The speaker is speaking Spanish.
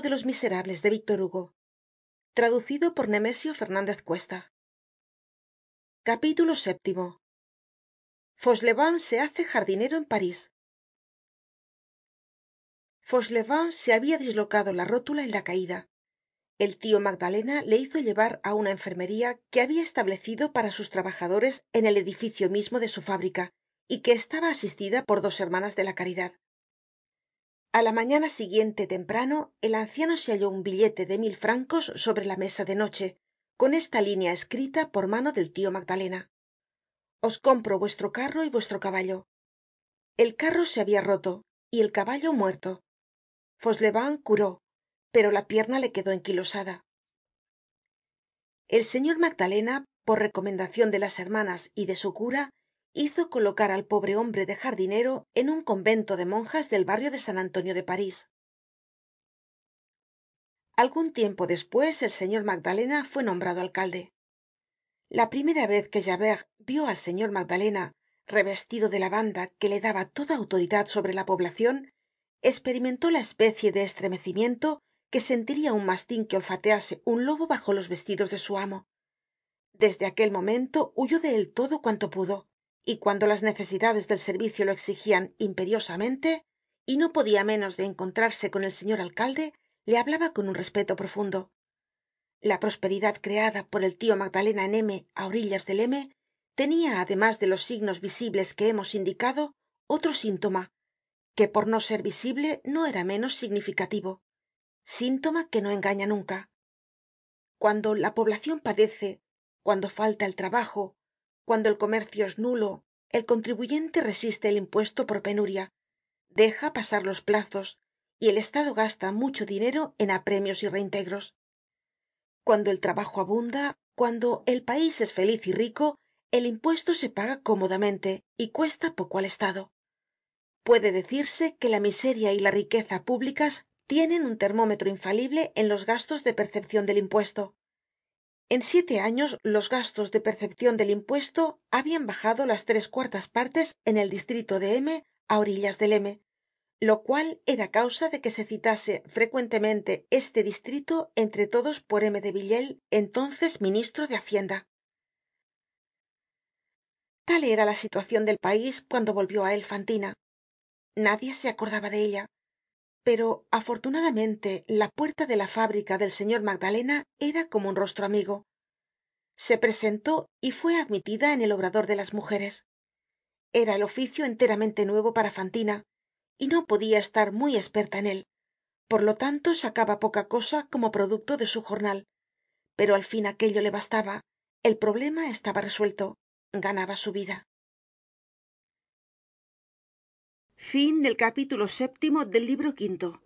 de los miserables de víctor hugo. Traducido por nemesio fernandez cuesta. Séptimo. Fauchelevent se hace jardinero en parís. Fauchelevent se habia dislocado la rótula en la caida el tio magdalena le hizo llevar á una enfermería que habia establecido para sus trabajadores en el edificio mismo de su fábrica y que estaba asistida por dos hermanas de la caridad a la mañana siguiente temprano el anciano se halló un billete de mil francos sobre la mesa de noche con esta línea escrita por mano del tio magdalena. Os compro vuestro carro y vuestro caballo. El carro se habia roto y el caballo muerto. Fauchelevent curó pero la pierna le quedó enquilosada. El señor magdalena por recomendacion de las hermanas y de su cura hizo colocar al pobre hombre de jardinero en un convento de monjas del barrio de san antonio de parís. Algun tiempo despues el señor magdalena fue nombrado alcalde. La primera vez que javert vio al señor magdalena revestido de la banda que le daba toda autoridad sobre la poblacion esperimentó la especie de estremecimiento que sentiria un mastin que olfatease un lobo bajo los vestidos de su amo. Desde aquel momento huyó de él todo cuanto pudo y cuando las necesidades del servicio lo exigian imperiosamente y no podia menos de encontrarse con el señor alcalde le hablaba con un respeto profundo. La prosperidad creada por el tio magdalena en m á orillas del m tenia además de los signos visibles que hemos indicado otro síntoma que por no ser visible no era menos significativo síntoma que no engaña nunca. Cuando la poblacion padece cuando falta el trabajo cuando el comercio es nulo el contribuyente resiste el impuesto por penuria deja pasar los plazos y el estado gasta mucho dinero en apremios y reintegros. Cuando el trabajo abunda cuando el país es feliz y rico el impuesto se paga cómodamente y cuesta poco al estado. Puede decirse que la miseria y la riqueza públicas tienen un termómetro infalible en los gastos de percepcion del impuesto en siete años los gastos de percepcion del impuesto habian bajado las tres cuartas partes en el distrito de m á orillas del m lo cual era causa de que se citase frecuentemente este distrito entre todos por m de villéle entonces ministro de hacienda. Tal era la situacion del país cuando volvió á él fantina nadie se acordaba de ella pero afortunadamente la puerta de la fábrica del señor magdalena era como un rostro amigo. Se presentó y fue admitida en el obrador de las mujeres. Era el oficio enteramente nuevo para fantina y no podia estar muy esperta en él. Por lo tanto sacaba poca cosa como producto de su jornal. Pero al fin aquello le bastaba. El problema estaba resuelto. Ganaba su vida del capítulo séptimo del libro quinto.